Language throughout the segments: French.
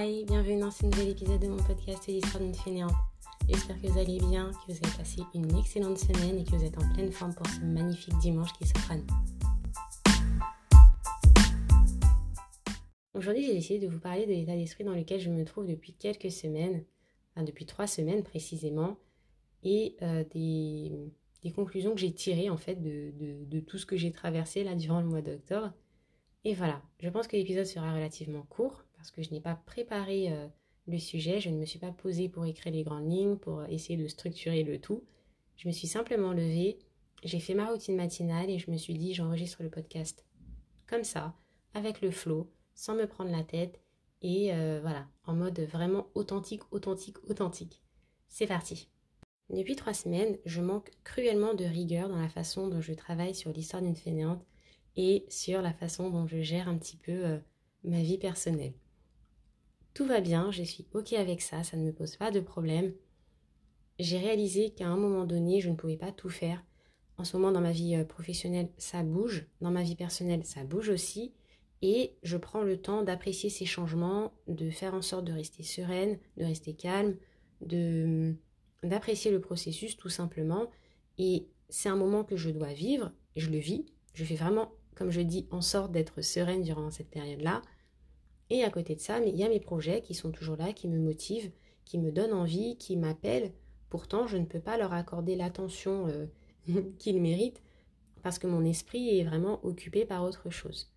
Bienvenue dans ce nouvel épisode de mon podcast L'histoire d'une fainéante. J'espère que vous allez bien, que vous avez passé une excellente semaine et que vous êtes en pleine forme pour ce magnifique dimanche qui s'offre. Aujourd'hui, j'ai décidé de vous parler de l'état d'esprit dans lequel je me trouve depuis quelques semaines, enfin depuis trois semaines précisément, et euh, des, conclusions que j'ai tirées en fait de tout ce que j'ai traversé là durant le mois d'octobre. Et voilà, je pense que l'épisode sera relativement court parce que je n'ai pas préparé euh, le sujet, je ne me suis pas posée pour écrire les grandes lignes, pour essayer de structurer le tout. Je me suis simplement levée, j'ai fait ma routine matinale et je me suis dit j'enregistre le podcast comme ça, avec le flow, sans me prendre la tête et euh, voilà, en mode vraiment authentique, authentique, authentique. C'est parti. Depuis trois semaines, je manque cruellement de rigueur dans la façon dont je travaille sur l'histoire d'une fainéante et sur la façon dont je gère un petit peu euh, ma vie personnelle tout va bien, je suis OK avec ça, ça ne me pose pas de problème. J'ai réalisé qu'à un moment donné, je ne pouvais pas tout faire. En ce moment, dans ma vie euh, professionnelle, ça bouge. Dans ma vie personnelle, ça bouge aussi. Et je prends le temps d'apprécier ces changements, de faire en sorte de rester sereine, de rester calme, de d'apprécier le processus tout simplement. Et c'est un moment que je dois vivre, je le vis. Je fais vraiment, comme je dis, en sorte d'être sereine durant cette période-là. Et à côté de ça, il y a mes projets qui sont toujours là, qui me motivent, qui me donnent envie, qui m'appellent. Pourtant, je ne peux pas leur accorder l'attention euh, qu'ils méritent parce que mon esprit est vraiment occupé par autre chose.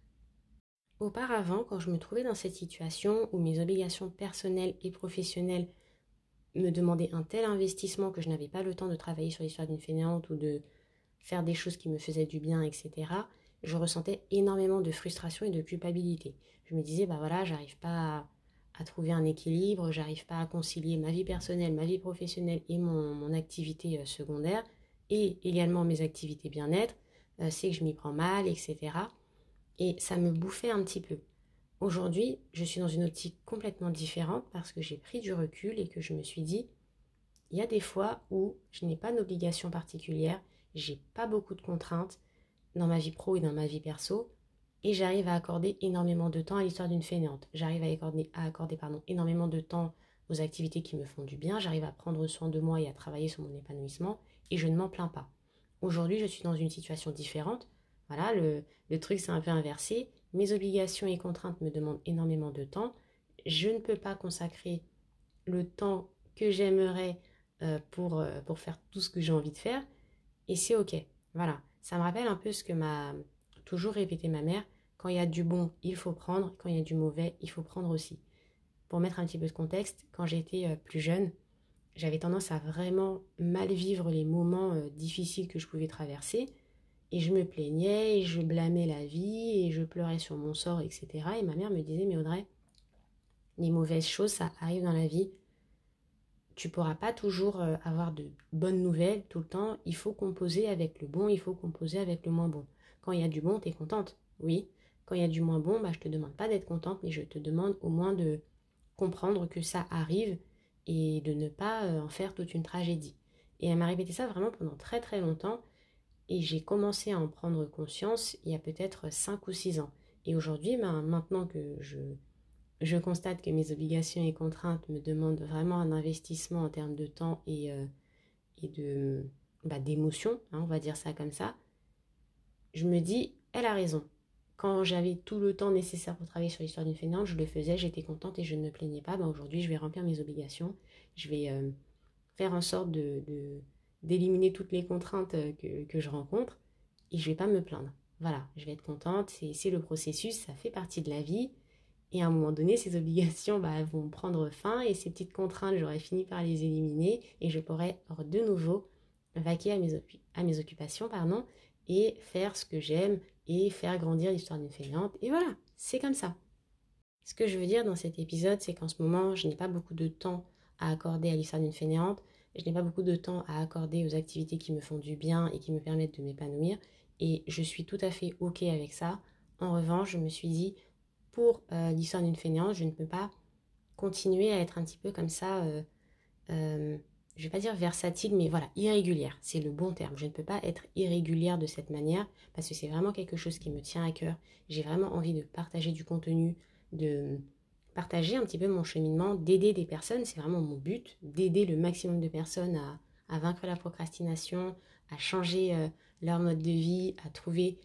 Auparavant, quand je me trouvais dans cette situation où mes obligations personnelles et professionnelles me demandaient un tel investissement que je n'avais pas le temps de travailler sur l'histoire d'une fainéante ou de faire des choses qui me faisaient du bien, etc., je ressentais énormément de frustration et de culpabilité. Je me disais, bah voilà, j'arrive pas à, trouver un équilibre, j'arrive pas à concilier ma vie personnelle, ma vie professionnelle et mon, activité euh, secondaire, et également mes activités bien-être, euh, c'est que je m'y prends mal, etc. Et ça me bouffait un petit peu. Aujourd'hui, je suis dans une optique complètement différente parce que j'ai pris du recul et que je me suis dit, il y a des fois où je n'ai pas d'obligation particulière, j'ai pas beaucoup de contraintes, dans ma vie pro et dans ma vie perso. Et j'arrive à accorder énormément de temps à l'histoire d'une fainéante. J'arrive à accorder, énormément de temps aux activités qui me font du bien. J'arrive à prendre soin de moi et à travailler sur mon épanouissement. Et je ne m'en plains pas. Aujourd'hui, je suis dans une situation différente. Voilà, le, le truc s'est un peu inversé. Mes obligations et contraintes me demandent énormément de temps. Je ne peux pas consacrer le temps que j'aimerais euh, pour, euh, pour faire tout ce que j'ai envie de faire. Et c'est OK. Voilà. Ça me rappelle un peu ce que m'a toujours répété ma mère. Quand il y a du bon, il faut prendre. Quand il y a du mauvais, il faut prendre aussi. Pour mettre un petit peu de contexte, quand j'étais euh, plus jeune, j'avais tendance à vraiment mal vivre les moments euh, difficiles que je pouvais traverser. Et je me plaignais, et je blâmais la vie, et je pleurais sur mon sort, etc. Et ma mère me disait, mais Audrey, les mauvaises choses, ça arrive dans la vie tu pourras pas toujours euh, avoir de bonnes nouvelles tout le temps. Il faut composer avec le bon, il faut composer avec le moins bon. Quand il y a du bon, tu es contente, oui. Quand il y a du moins bon, bah, je te demande pas d'être contente, mais je te demande au moins de comprendre que ça arrive et de ne pas euh, en faire toute une tragédie. Et elle m'a répété ça vraiment pendant très très longtemps. Et j'ai commencé à en prendre conscience il y a peut-être 5 ou 6 ans. Et aujourd'hui, bah, maintenant que je je constate que mes obligations et contraintes me demandent vraiment un investissement en termes de temps et, euh, et de bah, d'émotion, hein, on va dire ça comme ça, je me dis, elle a raison. Quand j'avais tout le temps nécessaire pour travailler sur l'histoire d'une fainéante, je le faisais, j'étais contente et je ne me plaignais pas. Bah, aujourd'hui, je vais remplir mes obligations, je vais euh, faire en sorte de, d'éliminer toutes les contraintes euh, que, que, je rencontre et je vais pas me plaindre. Voilà, je vais être contente, c'est le processus, ça fait partie de la vie. Et à un moment donné, ces obligations bah, vont prendre fin et ces petites contraintes, j'aurai fini par les éliminer et je pourrai de nouveau vaquer à mes, occupations et faire ce que j'aime et faire grandir l'histoire d'une fainéante. Et voilà, c'est comme ça. Ce que je veux dire dans cet épisode, c'est qu'en ce moment, je n'ai pas beaucoup de temps à accorder à l'histoire d'une fainéante. Je n'ai pas beaucoup de temps à accorder aux activités qui me font du bien et qui me permettent de m'épanouir. Et je suis tout à fait OK avec ça. En revanche, je me suis dit, pour euh, l'histoire d'une fainéante, je ne peux pas continuer à être un petit peu comme ça, euh, euh, je ne vais pas dire versatile, mais voilà, irrégulière, c'est le bon terme. Je ne peux pas être irrégulière de cette manière parce que c'est vraiment quelque chose qui me tient à cœur. J'ai vraiment envie de partager du contenu, de partager un petit peu mon cheminement, d'aider des personnes. C'est vraiment mon but, d'aider le maximum de personnes à, vaincre la procrastination, à changer euh, leur mode de vie, à trouver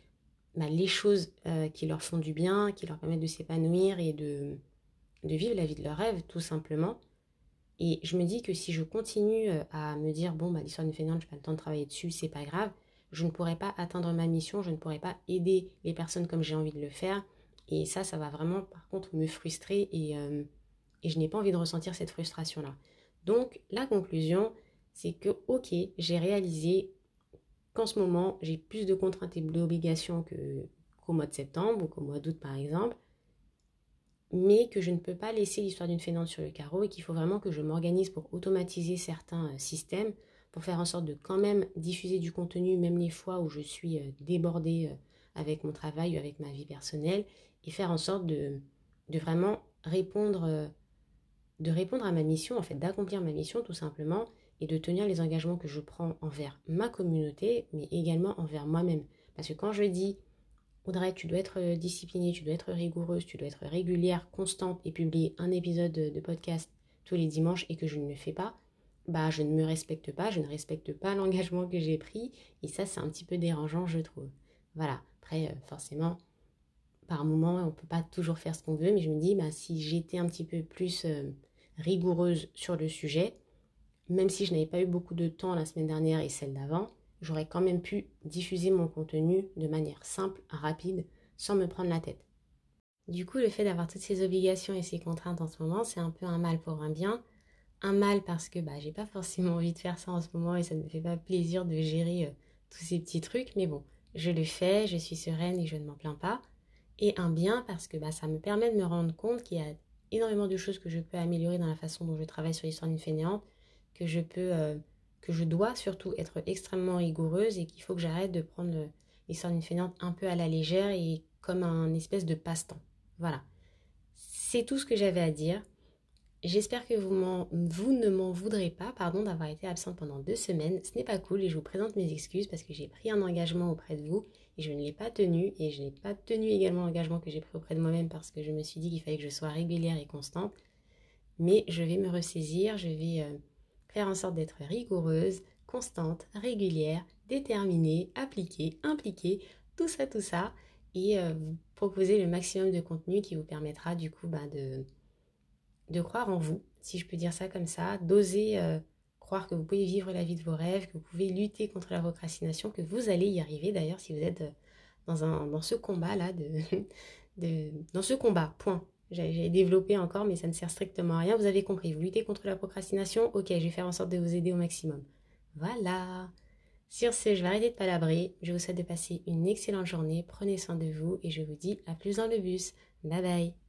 bah, les choses euh, qui leur font du bien, qui leur permettent de s'épanouir et de, vivre la vie de leur rêve, tout simplement. Et je me dis que si je continue euh, à me dire, bon, bah, l'histoire d'une fainéante, je n'ai pas le temps de travailler dessus, c'est pas grave, je ne pourrai pas atteindre ma mission, je ne pourrai pas aider les personnes comme j'ai envie de le faire. Et ça, ça va vraiment, par contre, me frustrer et, euh, et je n'ai pas envie de ressentir cette frustration-là. Donc, la conclusion, c'est que, ok, j'ai réalisé qu'en ce moment, j'ai plus de contraintes et d'obligations qu'au mois de septembre ou qu'au mois d'août, par exemple mais que je ne peux pas laisser l'histoire d'une fainéante sur le carreau et qu'il faut vraiment que je m'organise pour automatiser certains euh, systèmes, pour faire en sorte de quand même diffuser du contenu, même les fois où je suis euh, débordée euh, avec mon travail ou avec ma vie personnelle, et faire en sorte de, de vraiment répondre, de répondre à ma mission, en fait, d'accomplir ma mission tout simplement, et de tenir les engagements que je prends envers ma communauté, mais également envers moi-même. Parce que quand je dis Audrey, tu dois être euh, disciplinée, tu dois être rigoureuse, tu dois être régulière, constante et publier un épisode de, podcast tous les dimanches et que je ne le fais pas, bah je ne me respecte pas, je ne respecte pas l'engagement que j'ai pris et ça c'est un petit peu dérangeant je trouve. Voilà, après euh, forcément par moment on peut pas toujours faire ce qu'on veut mais je me dis bah si j'étais un petit peu plus euh, rigoureuse sur le sujet, même si je n'avais pas eu beaucoup de temps la semaine dernière et celle d'avant, j'aurais quand même pu diffuser mon contenu de manière simple, rapide, sans me prendre la tête. Du coup, le fait d'avoir toutes ces obligations et ces contraintes en ce moment, c'est un peu un mal pour un bien. Un mal parce que bah, j'ai pas forcément envie de faire ça en ce moment et ça ne me fait pas plaisir de gérer euh, tous ces petits trucs, mais bon, je le fais, je suis sereine et je ne m'en plains pas. Et un bien parce que bah, ça me permet de me rendre compte qu'il y a énormément de choses que je peux améliorer dans la façon dont je travaille sur l'histoire d'une fainéante, que je peux euh, que je dois surtout être extrêmement rigoureuse et qu'il faut que j'arrête de prendre l'histoire d'une fainéante un peu à la légère et comme un espèce de passe-temps. Voilà. C'est tout ce que j'avais à dire. J'espère que vous, vous ne m'en voudrez pas pardon, d'avoir été absente pendant deux semaines. Ce n'est pas cool et je vous présente mes excuses parce que j'ai pris un engagement auprès de vous et je ne l'ai pas tenu. Et je n'ai pas tenu également l'engagement que j'ai pris auprès de moi-même parce que je me suis dit qu'il fallait que je sois régulière et constante. Mais je vais me ressaisir, je vais euh, faire en sorte d'être rigoureuse, constante, régulière, déterminée, appliquée, impliquée, tout ça, tout ça, et euh, vous proposer le maximum de contenu qui vous permettra du coup bah, de, de croire en vous, si je peux dire ça comme ça, d'oser euh, croire que vous pouvez vivre la vie de vos rêves, que vous pouvez lutter contre la procrastination, que vous allez y arriver d'ailleurs si vous êtes euh, dans, un, dans ce combat-là, de, de, dans ce combat, point. J'ai développé encore, mais ça ne sert strictement à rien. Vous avez compris, vous luttez contre la procrastination, ok, je vais faire en sorte de vous aider au maximum. Voilà. Sur ce, je vais arrêter de palabrer. Je vous souhaite de passer une excellente journée. Prenez soin de vous et je vous dis à plus dans le bus. Bye bye.